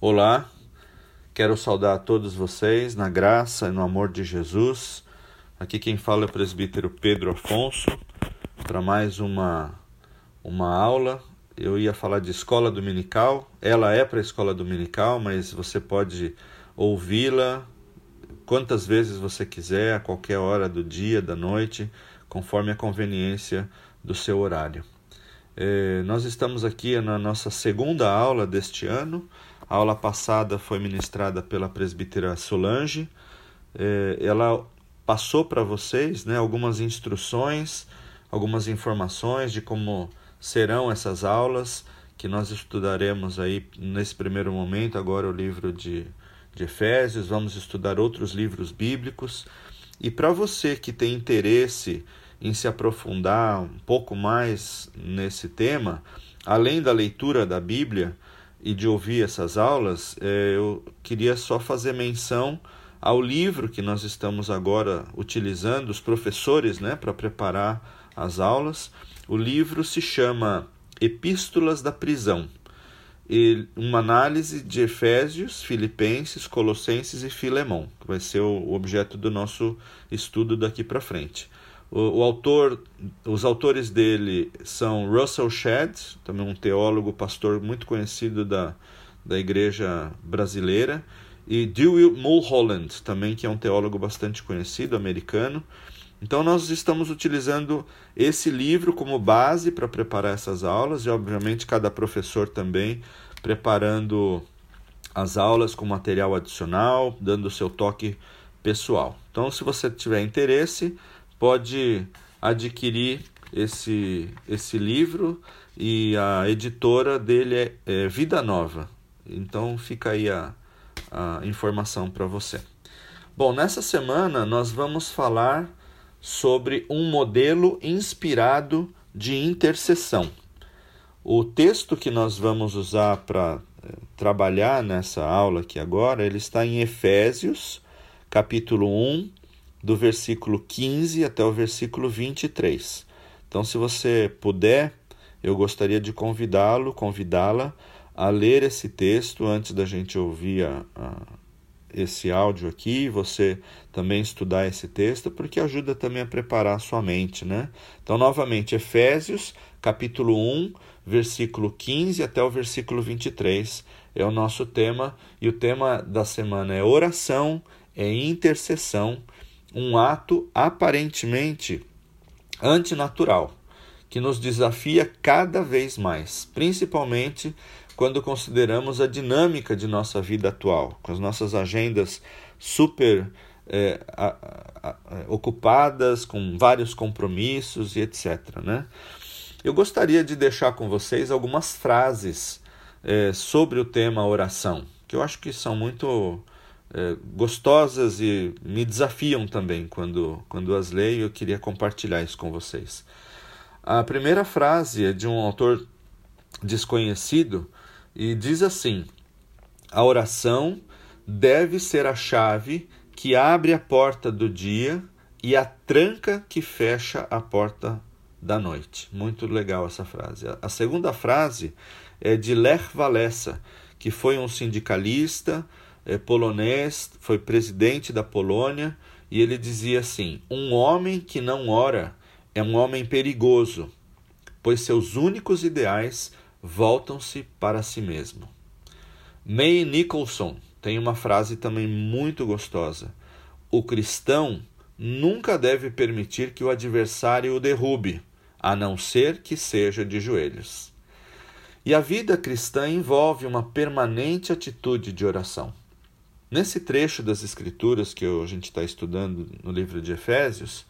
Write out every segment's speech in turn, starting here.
Olá, quero saudar a todos vocês na graça e no amor de Jesus. Aqui quem fala é o presbítero Pedro Afonso para mais uma, uma aula. Eu ia falar de escola dominical, ela é para escola dominical, mas você pode ouvi-la quantas vezes você quiser, a qualquer hora do dia, da noite, conforme a conveniência do seu horário. É, nós estamos aqui na nossa segunda aula deste ano. A aula passada foi ministrada pela presbítera Solange. É, ela passou para vocês né, algumas instruções, algumas informações de como serão essas aulas que nós estudaremos aí nesse primeiro momento, agora o livro de, de Efésios, vamos estudar outros livros bíblicos. E para você que tem interesse em se aprofundar um pouco mais nesse tema, além da leitura da Bíblia, e de ouvir essas aulas, é, eu queria só fazer menção ao livro que nós estamos agora utilizando, os professores, né, para preparar as aulas. O livro se chama Epístolas da Prisão, uma análise de Efésios, Filipenses, Colossenses e Filemão, que vai ser o objeto do nosso estudo daqui para frente. O, o, autor, os autores dele são Russell Shedd, também um teólogo, pastor muito conhecido da, da igreja brasileira, e Dewey Mulholland, também que é um teólogo bastante conhecido, americano. Então nós estamos utilizando esse livro como base para preparar essas aulas e obviamente cada professor também preparando as aulas com material adicional, dando o seu toque pessoal. Então se você tiver interesse, pode adquirir esse, esse livro e a editora dele é, é Vida Nova. Então fica aí a, a informação para você. Bom, nessa semana nós vamos falar sobre um modelo inspirado de intercessão. O texto que nós vamos usar para eh, trabalhar nessa aula aqui agora, ele está em Efésios, capítulo 1, do versículo 15 até o versículo 23. Então, se você puder, eu gostaria de convidá-lo, convidá-la a ler esse texto antes da gente ouvir a, a, esse áudio aqui, você também estudar esse texto, porque ajuda também a preparar a sua mente, né? Então, novamente, Efésios, capítulo 1, versículo 15 até o versículo 23 é o nosso tema, e o tema da semana é oração, é intercessão um ato aparentemente antinatural, que nos desafia cada vez mais, principalmente quando consideramos a dinâmica de nossa vida atual, com as nossas agendas super é, a, a, ocupadas, com vários compromissos e etc. Né? Eu gostaria de deixar com vocês algumas frases é, sobre o tema oração, que eu acho que são muito é, gostosas e me desafiam também quando, quando as leio. Eu queria compartilhar isso com vocês. A primeira frase é de um autor desconhecido e diz assim: A oração deve ser a chave que abre a porta do dia e a tranca que fecha a porta da noite. Muito legal essa frase. A segunda frase é de Lech Walesa, que foi um sindicalista polonês, foi presidente da Polônia, e ele dizia assim: Um homem que não ora é um homem perigoso, pois seus únicos ideais voltam-se para si mesmo. May Nicholson tem uma frase também muito gostosa: O cristão nunca deve permitir que o adversário o derrube, a não ser que seja de joelhos. E a vida cristã envolve uma permanente atitude de oração. Nesse trecho das Escrituras que a gente está estudando no livro de Efésios,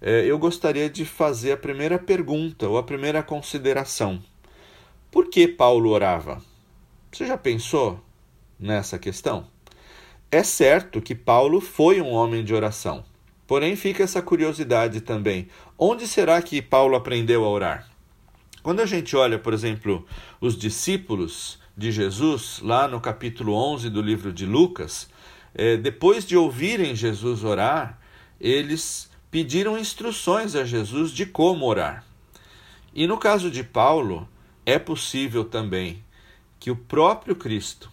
é, eu gostaria de fazer a primeira pergunta ou a primeira consideração. Por que Paulo orava? Você já pensou nessa questão? É certo que Paulo foi um homem de oração, porém fica essa curiosidade também: onde será que Paulo aprendeu a orar? Quando a gente olha, por exemplo, os discípulos de Jesus, lá no capítulo 11 do livro de Lucas, é, depois de ouvirem Jesus orar, eles pediram instruções a Jesus de como orar. E no caso de Paulo, é possível também que o próprio Cristo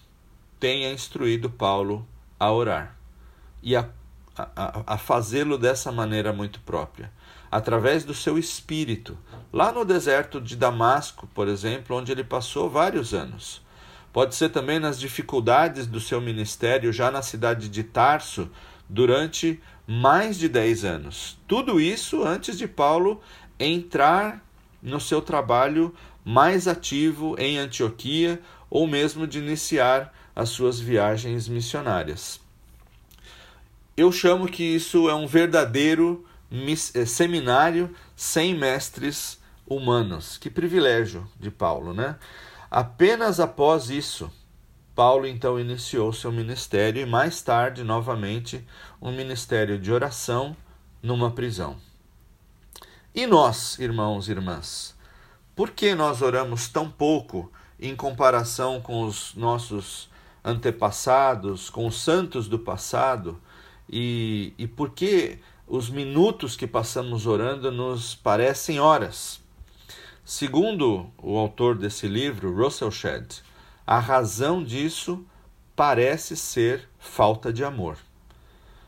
tenha instruído Paulo a orar e a, a, a fazê-lo dessa maneira muito própria, através do seu espírito, lá no deserto de Damasco, por exemplo, onde ele passou vários anos. Pode ser também nas dificuldades do seu ministério já na cidade de Tarso, durante mais de 10 anos. Tudo isso antes de Paulo entrar no seu trabalho mais ativo em Antioquia ou mesmo de iniciar as suas viagens missionárias. Eu chamo que isso é um verdadeiro eh, seminário sem mestres humanos. Que privilégio de Paulo, né? Apenas após isso, Paulo então iniciou seu ministério e mais tarde, novamente, um ministério de oração numa prisão. E nós, irmãos e irmãs, por que nós oramos tão pouco em comparação com os nossos antepassados, com os santos do passado? E, e por que os minutos que passamos orando nos parecem horas? Segundo o autor desse livro, Russell Shedd, a razão disso parece ser falta de amor.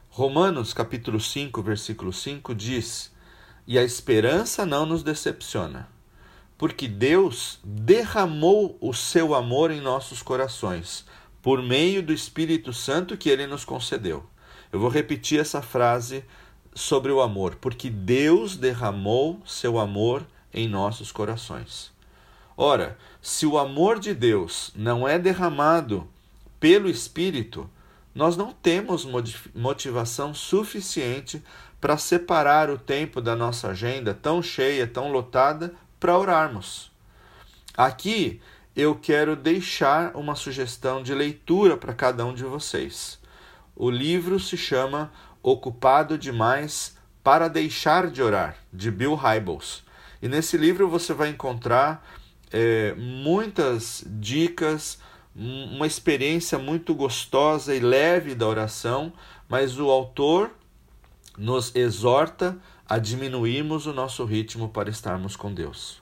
Romanos capítulo 5, versículo 5 diz: e a esperança não nos decepciona, porque Deus derramou o seu amor em nossos corações, por meio do Espírito Santo que ele nos concedeu. Eu vou repetir essa frase sobre o amor, porque Deus derramou seu amor em nossos corações. Ora, se o amor de Deus não é derramado pelo Espírito, nós não temos motivação suficiente para separar o tempo da nossa agenda tão cheia, tão lotada, para orarmos. Aqui eu quero deixar uma sugestão de leitura para cada um de vocês. O livro se chama Ocupado Demais para Deixar de Orar, de Bill Hybels. E nesse livro você vai encontrar é, muitas dicas, uma experiência muito gostosa e leve da oração, mas o autor nos exorta a diminuirmos o nosso ritmo para estarmos com Deus.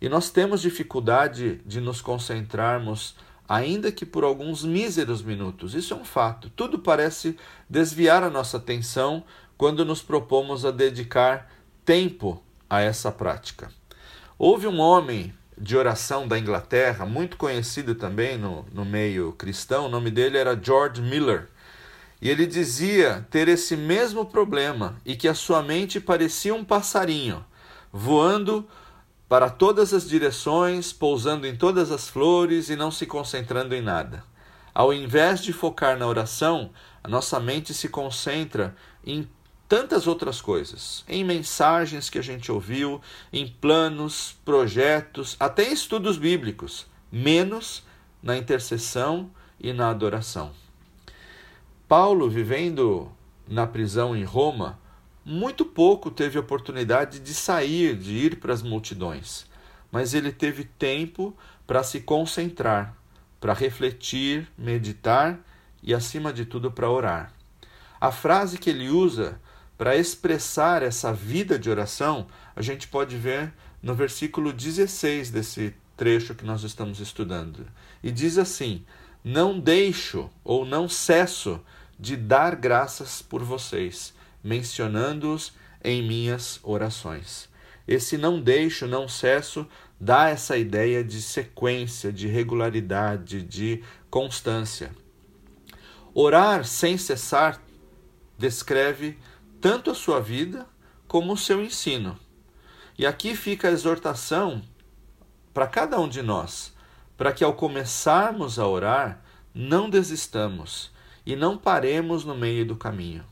E nós temos dificuldade de nos concentrarmos, ainda que por alguns míseros minutos. Isso é um fato. Tudo parece desviar a nossa atenção quando nos propomos a dedicar tempo a essa prática. Houve um homem de oração da Inglaterra, muito conhecido também no, no meio cristão, o nome dele era George Miller. E ele dizia ter esse mesmo problema e que a sua mente parecia um passarinho, voando para todas as direções, pousando em todas as flores e não se concentrando em nada. Ao invés de focar na oração, a nossa mente se concentra em tantas outras coisas, em mensagens que a gente ouviu, em planos, projetos, até em estudos bíblicos, menos na intercessão e na adoração. Paulo, vivendo na prisão em Roma, muito pouco teve oportunidade de sair, de ir para as multidões, mas ele teve tempo para se concentrar, para refletir, meditar e, acima de tudo, para orar. A frase que ele usa para expressar essa vida de oração, a gente pode ver no versículo 16 desse trecho que nós estamos estudando. E diz assim: Não deixo ou não cesso de dar graças por vocês, mencionando-os em minhas orações. Esse não deixo, não cesso, dá essa ideia de sequência, de regularidade, de constância. Orar sem cessar descreve tanto a sua vida como o seu ensino. E aqui fica a exortação para cada um de nós, para que ao começarmos a orar, não desistamos, e não paremos no meio do caminho.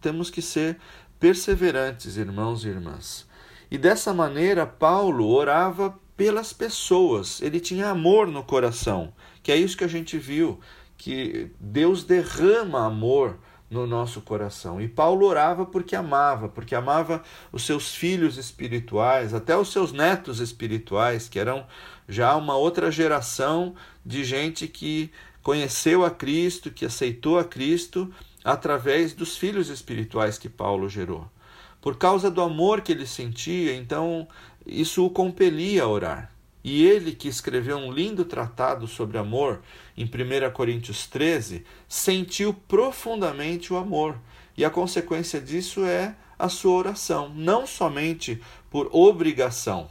Temos que ser perseverantes, irmãos e irmãs. E dessa maneira, Paulo orava pelas pessoas, ele tinha amor no coração, que é isso que a gente viu, que Deus derrama amor no nosso coração. E Paulo orava porque amava, porque amava os seus filhos espirituais, até os seus netos espirituais, que eram já uma outra geração de gente que conheceu a Cristo, que aceitou a Cristo através dos filhos espirituais que Paulo gerou. Por causa do amor que ele sentia, então isso o compelia a orar. E ele, que escreveu um lindo tratado sobre amor em 1 Coríntios 13, sentiu profundamente o amor. E a consequência disso é a sua oração, não somente por obrigação,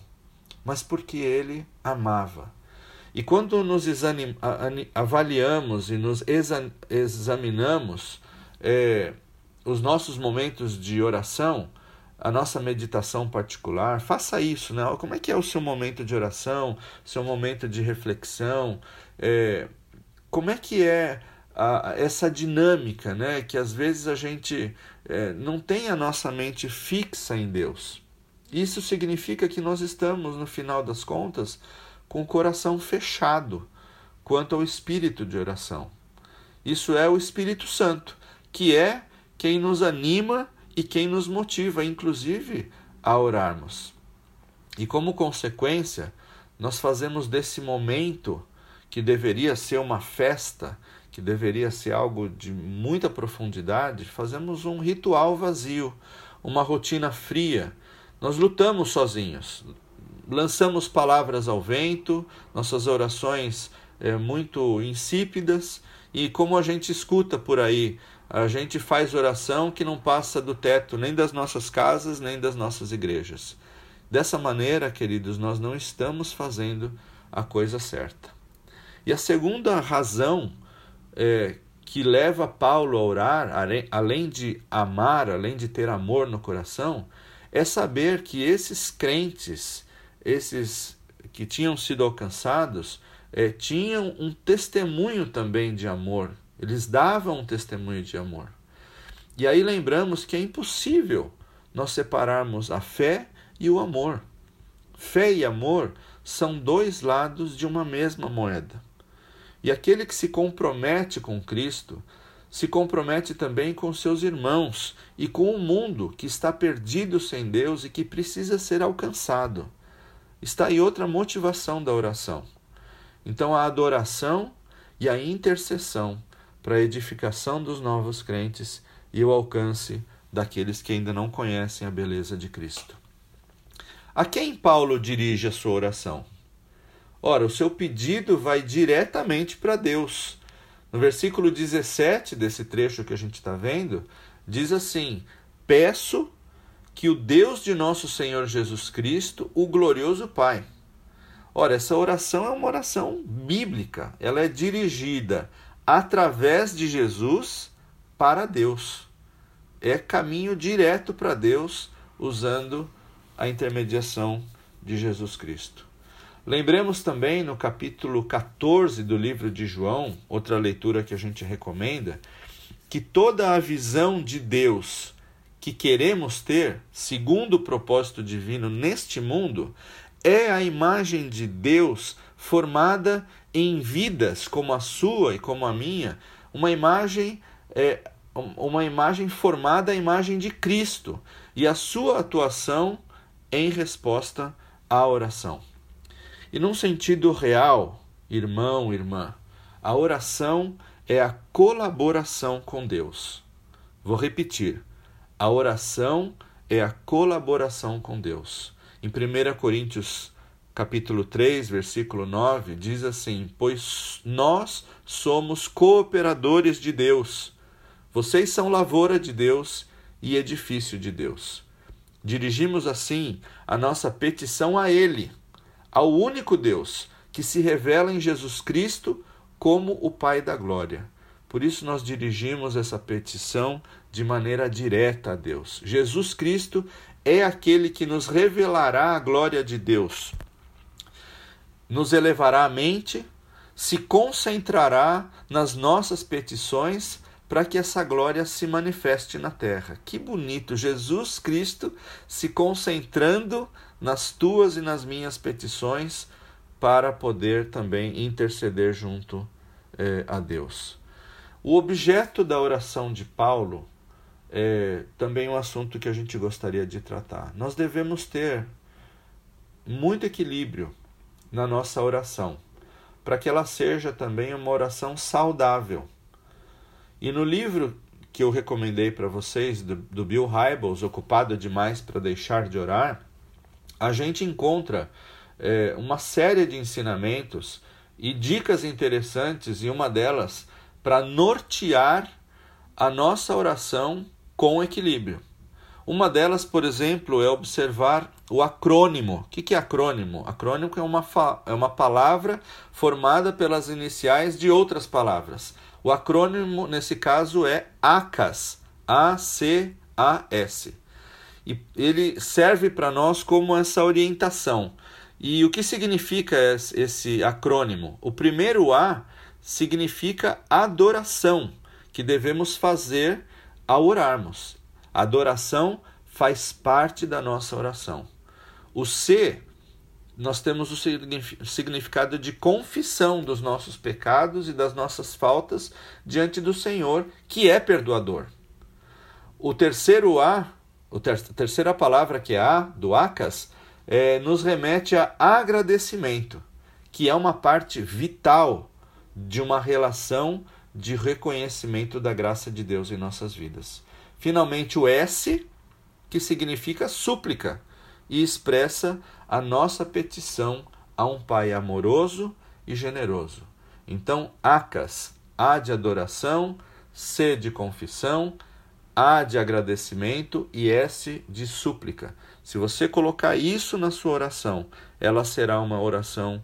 mas porque ele amava. E quando nos avaliamos e nos examinamos é, os nossos momentos de oração, a nossa meditação particular, faça isso, né? Como é que é o seu momento de oração, seu momento de reflexão? É, como é que é a, essa dinâmica, né? Que às vezes a gente é, não tem a nossa mente fixa em Deus. Isso significa que nós estamos, no final das contas, com o coração fechado quanto ao espírito de oração. Isso é o Espírito Santo, que é quem nos anima e quem nos motiva, inclusive, a orarmos. E como consequência, nós fazemos desse momento, que deveria ser uma festa, que deveria ser algo de muita profundidade, fazemos um ritual vazio, uma rotina fria. Nós lutamos sozinhos, lançamos palavras ao vento, nossas orações é, muito insípidas, e como a gente escuta por aí, a gente faz oração que não passa do teto nem das nossas casas, nem das nossas igrejas. Dessa maneira, queridos, nós não estamos fazendo a coisa certa. E a segunda razão é, que leva Paulo a orar, além de amar, além de ter amor no coração, é saber que esses crentes, esses que tinham sido alcançados, é, tinham um testemunho também de amor eles davam um testemunho de amor. E aí lembramos que é impossível nós separarmos a fé e o amor. Fé e amor são dois lados de uma mesma moeda. E aquele que se compromete com Cristo se compromete também com seus irmãos e com o mundo que está perdido sem Deus e que precisa ser alcançado. Está aí outra motivação da oração. Então, a adoração e a intercessão para a edificação dos novos crentes e o alcance daqueles que ainda não conhecem a beleza de Cristo. A quem Paulo dirige a sua oração? Ora, o seu pedido vai diretamente para Deus. No versículo 17 desse trecho que a gente está vendo, diz assim: Peço que o Deus de nosso Senhor Jesus Cristo, o glorioso Pai. Ora, essa oração é uma oração bíblica, ela é dirigida através de Jesus para Deus. É caminho direto para Deus usando a intermediação de Jesus Cristo. Lembremos também no capítulo 14 do livro de João, outra leitura que a gente recomenda, que toda a visão de Deus que queremos ter, segundo o propósito divino neste mundo, é a imagem de Deus formada em vidas como a sua e como a minha, uma imagem é, uma imagem formada à imagem de Cristo e a sua atuação em resposta à oração. E num sentido real, irmão, irmã, a oração é a colaboração com Deus. Vou repetir. A oração é a colaboração com Deus. Em 1 Coríntios capítulo 3, versículo 9, diz assim: Pois nós somos cooperadores de Deus. Vocês são lavoura de Deus e edifício de Deus. Dirigimos assim a nossa petição a Ele, ao único Deus que se revela em Jesus Cristo como o Pai da glória. Por isso nós dirigimos essa petição de maneira direta a Deus. Jesus Cristo é aquele que nos revelará a glória de Deus nos elevará a mente, se concentrará nas nossas petições para que essa glória se manifeste na terra. Que bonito! Jesus Cristo se concentrando nas tuas e nas minhas petições para poder também interceder junto eh, a Deus. O objeto da oração de Paulo é também um assunto que a gente gostaria de tratar. Nós devemos ter muito equilíbrio na nossa oração, para que ela seja também uma oração saudável. E no livro que eu recomendei para vocês, do, do Bill Hybels, Ocupado Demais para Deixar de Orar, a gente encontra é, uma série de ensinamentos e dicas interessantes, e uma delas para nortear a nossa oração com equilíbrio. Uma delas, por exemplo, é observar o acrônimo. O que é acrônimo? Acrônimo é uma, é uma palavra formada pelas iniciais de outras palavras. O acrônimo, nesse caso, é ACAS. A-C-A-S. E ele serve para nós como essa orientação. E o que significa esse acrônimo? O primeiro A significa adoração, que devemos fazer ao orarmos. Adoração faz parte da nossa oração. O C, nós temos o significado de confissão dos nossos pecados e das nossas faltas diante do Senhor, que é perdoador. O terceiro A, a terceira palavra que é A, do Acas, é, nos remete a agradecimento, que é uma parte vital de uma relação de reconhecimento da graça de Deus em nossas vidas. Finalmente, o S, que significa súplica e expressa a nossa petição a um Pai amoroso e generoso. Então, Acas, A de adoração, C de confissão, A de agradecimento e S de súplica. Se você colocar isso na sua oração, ela será uma oração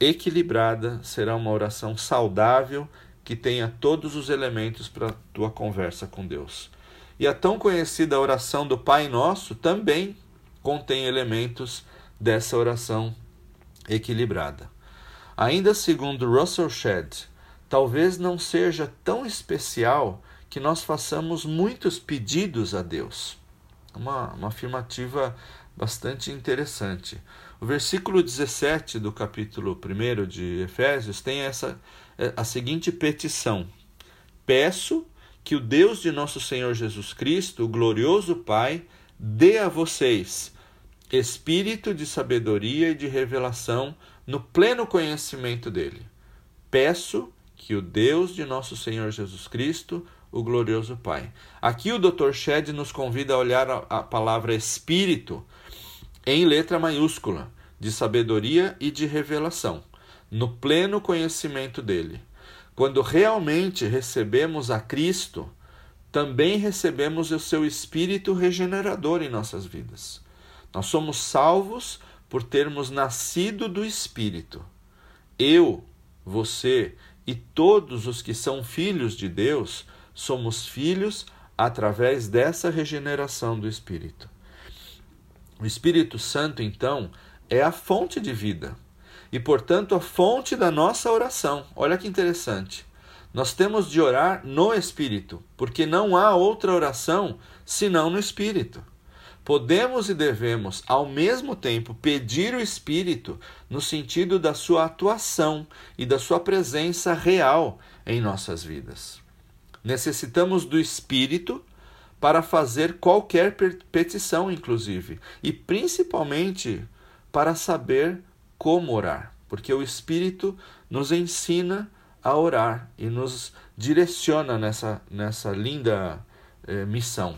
equilibrada, será uma oração saudável que tenha todos os elementos para a tua conversa com Deus. E a tão conhecida oração do Pai Nosso também contém elementos dessa oração equilibrada. Ainda segundo Russell Shedd, talvez não seja tão especial que nós façamos muitos pedidos a Deus. Uma, uma afirmativa bastante interessante. O versículo 17 do capítulo 1 de Efésios tem essa é, a seguinte petição: Peço que o Deus de nosso Senhor Jesus Cristo, o glorioso Pai, dê a vocês espírito de sabedoria e de revelação no pleno conhecimento dele. Peço que o Deus de nosso Senhor Jesus Cristo, o glorioso Pai. Aqui o Dr. Shed nos convida a olhar a palavra espírito em letra maiúscula, de sabedoria e de revelação, no pleno conhecimento dele. Quando realmente recebemos a Cristo, também recebemos o seu espírito regenerador em nossas vidas. Nós somos salvos por termos nascido do espírito. Eu, você e todos os que são filhos de Deus somos filhos através dessa regeneração do espírito. O Espírito Santo, então, é a fonte de vida e, portanto, a fonte da nossa oração. Olha que interessante. Nós temos de orar no Espírito, porque não há outra oração senão no Espírito. Podemos e devemos, ao mesmo tempo, pedir o Espírito no sentido da sua atuação e da sua presença real em nossas vidas. Necessitamos do Espírito para fazer qualquer petição, inclusive, e principalmente para saber como orar, porque o Espírito nos ensina a orar e nos direciona nessa, nessa linda eh, missão.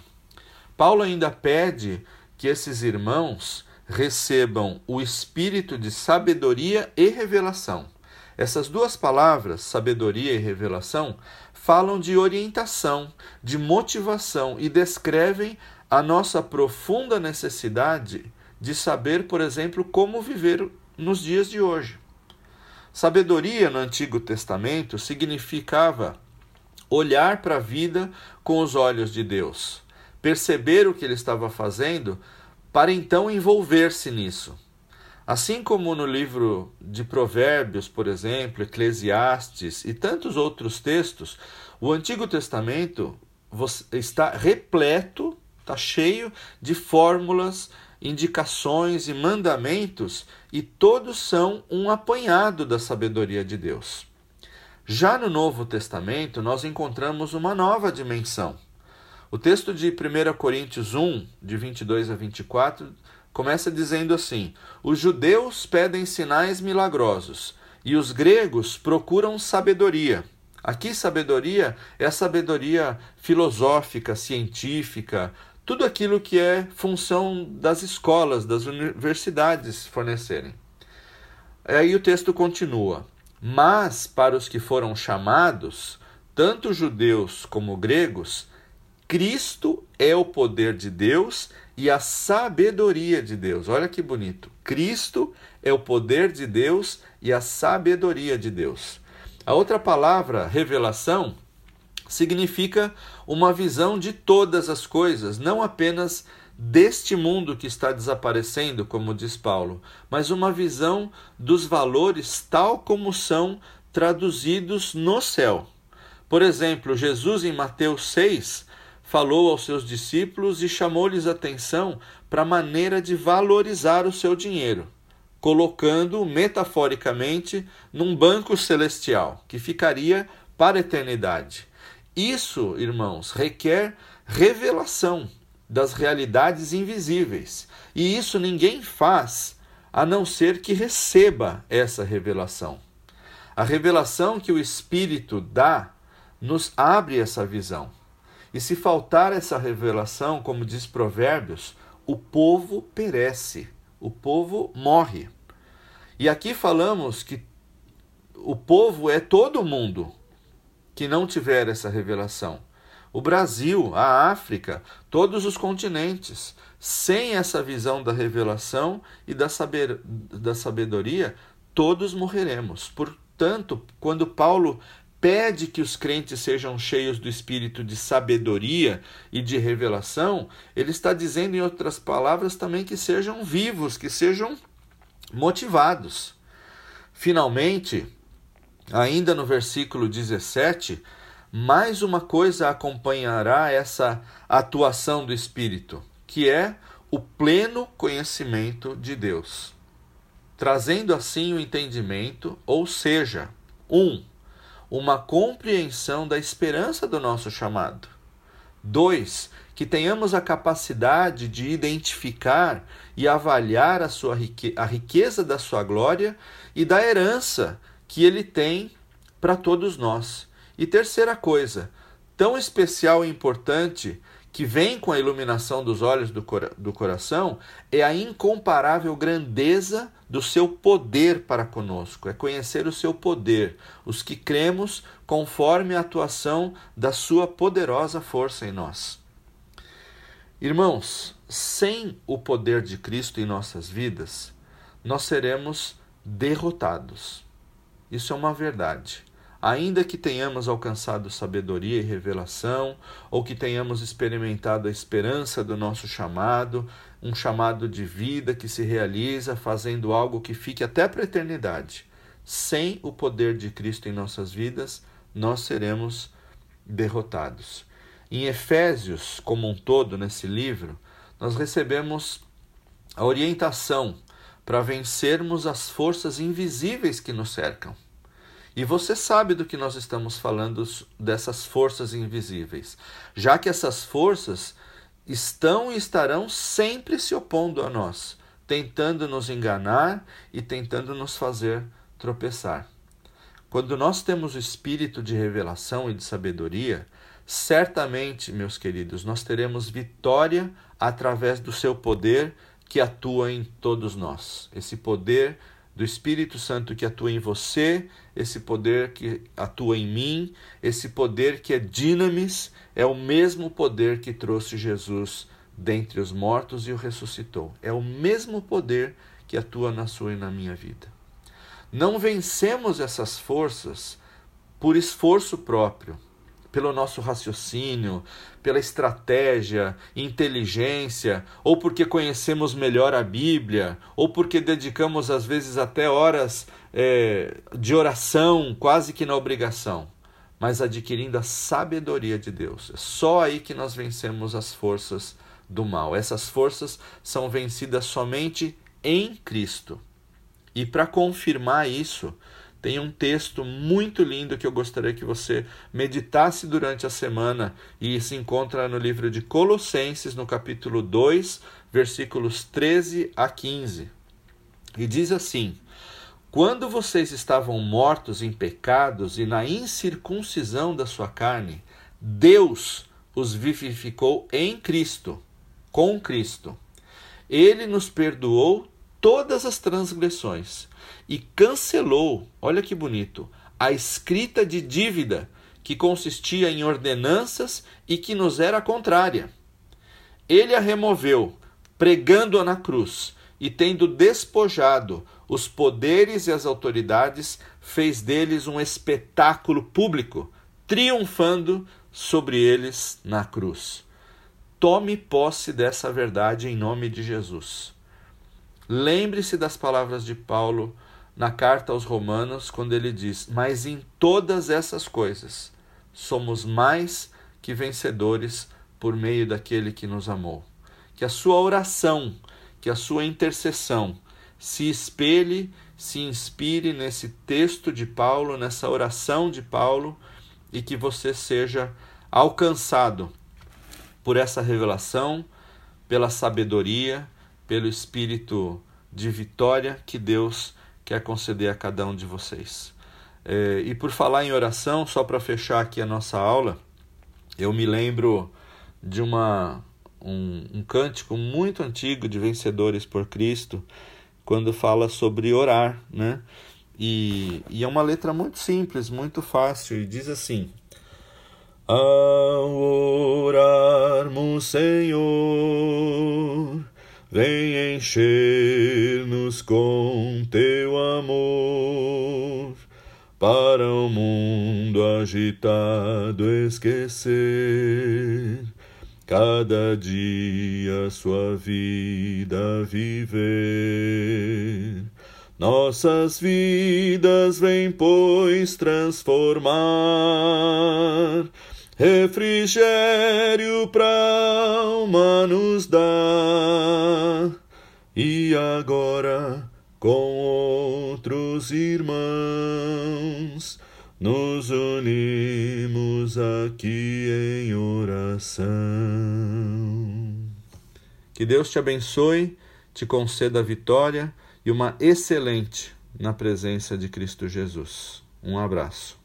Paulo ainda pede que esses irmãos recebam o espírito de sabedoria e revelação. Essas duas palavras, sabedoria e revelação, falam de orientação, de motivação e descrevem a nossa profunda necessidade de saber, por exemplo, como viver nos dias de hoje. Sabedoria no Antigo Testamento significava olhar para a vida com os olhos de Deus, perceber o que ele estava fazendo para então envolver-se nisso. Assim como no livro de Provérbios, por exemplo, Eclesiastes e tantos outros textos, o Antigo Testamento está repleto, está cheio de fórmulas indicações e mandamentos, e todos são um apanhado da sabedoria de Deus. Já no Novo Testamento, nós encontramos uma nova dimensão. O texto de 1 Coríntios 1, de 22 a 24, começa dizendo assim: Os judeus pedem sinais milagrosos e os gregos procuram sabedoria. Aqui, sabedoria é a sabedoria filosófica, científica, tudo aquilo que é função das escolas, das universidades fornecerem. Aí o texto continua: Mas para os que foram chamados, tanto judeus como gregos, Cristo é o poder de Deus e a sabedoria de Deus. Olha que bonito. Cristo é o poder de Deus e a sabedoria de Deus. A outra palavra, revelação, significa uma visão de todas as coisas, não apenas deste mundo que está desaparecendo, como diz Paulo, mas uma visão dos valores tal como são traduzidos no céu. Por exemplo, Jesus em Mateus 6 falou aos seus discípulos e chamou-lhes atenção para a maneira de valorizar o seu dinheiro, colocando-o metaforicamente num banco celestial que ficaria para a eternidade. Isso, irmãos, requer revelação das realidades invisíveis. E isso ninguém faz a não ser que receba essa revelação. A revelação que o Espírito dá nos abre essa visão. E se faltar essa revelação, como diz Provérbios, o povo perece, o povo morre. E aqui falamos que o povo é todo mundo que não tiver essa revelação. O Brasil, a África, todos os continentes, sem essa visão da revelação e da, saber, da sabedoria, todos morreremos. Portanto, quando Paulo pede que os crentes sejam cheios do espírito de sabedoria e de revelação, ele está dizendo, em outras palavras, também que sejam vivos, que sejam motivados. Finalmente, ainda no versículo 17, mais uma coisa acompanhará essa atuação do Espírito, que é o pleno conhecimento de Deus, trazendo assim o entendimento, ou seja, um, uma compreensão da esperança do nosso chamado. Dois, que tenhamos a capacidade de identificar e avaliar a, sua rique a riqueza da sua glória e da herança que ele tem para todos nós. E terceira coisa, tão especial e importante que vem com a iluminação dos olhos do, cora do coração é a incomparável grandeza do seu poder para conosco, é conhecer o seu poder, os que cremos conforme a atuação da sua poderosa força em nós. Irmãos, sem o poder de Cristo em nossas vidas, nós seremos derrotados. Isso é uma verdade ainda que tenhamos alcançado sabedoria e revelação, ou que tenhamos experimentado a esperança do nosso chamado, um chamado de vida que se realiza fazendo algo que fique até para a eternidade. Sem o poder de Cristo em nossas vidas, nós seremos derrotados. Em Efésios, como um todo, nesse livro, nós recebemos a orientação para vencermos as forças invisíveis que nos cercam. E você sabe do que nós estamos falando dessas forças invisíveis, já que essas forças estão e estarão sempre se opondo a nós, tentando nos enganar e tentando nos fazer tropeçar. Quando nós temos o espírito de revelação e de sabedoria, certamente, meus queridos, nós teremos vitória através do seu poder que atua em todos nós. Esse poder do Espírito Santo que atua em você, esse poder que atua em mim, esse poder que é dinamis, é o mesmo poder que trouxe Jesus dentre os mortos e o ressuscitou. É o mesmo poder que atua na sua e na minha vida. Não vencemos essas forças por esforço próprio, pelo nosso raciocínio, pela estratégia, inteligência, ou porque conhecemos melhor a Bíblia, ou porque dedicamos às vezes até horas é, de oração, quase que na obrigação, mas adquirindo a sabedoria de Deus. É só aí que nós vencemos as forças do mal. Essas forças são vencidas somente em Cristo. E para confirmar isso, tem um texto muito lindo que eu gostaria que você meditasse durante a semana e se encontra no livro de Colossenses, no capítulo 2, versículos 13 a 15. E diz assim: Quando vocês estavam mortos em pecados e na incircuncisão da sua carne, Deus os vivificou em Cristo. com Cristo. Ele nos perdoou todas as transgressões e cancelou, olha que bonito, a escrita de dívida que consistia em ordenanças e que nos era contrária. Ele a removeu, pregando-a na cruz, e tendo despojado os poderes e as autoridades, fez deles um espetáculo público, triunfando sobre eles na cruz. Tome posse dessa verdade em nome de Jesus. Lembre-se das palavras de Paulo na carta aos Romanos, quando ele diz: Mas em todas essas coisas somos mais que vencedores por meio daquele que nos amou. Que a sua oração, que a sua intercessão se espelhe, se inspire nesse texto de Paulo, nessa oração de Paulo, e que você seja alcançado por essa revelação, pela sabedoria, pelo espírito de vitória que Deus quer conceder a cada um de vocês. É, e por falar em oração, só para fechar aqui a nossa aula, eu me lembro de uma, um, um cântico muito antigo de Vencedores por Cristo, quando fala sobre orar, né? E, e é uma letra muito simples, muito fácil, e diz assim: Ao orarmos, Senhor, vem encher-nos com teu amor, para o mundo agitado esquecer cada dia sua vida viver. Nossas vidas vem, pois, transformar, refrigério pra alma nos dá. E agora, com outros irmãos, nos unimos aqui em oração. Que Deus te abençoe, te conceda vitória e uma excelente na presença de Cristo Jesus. Um abraço.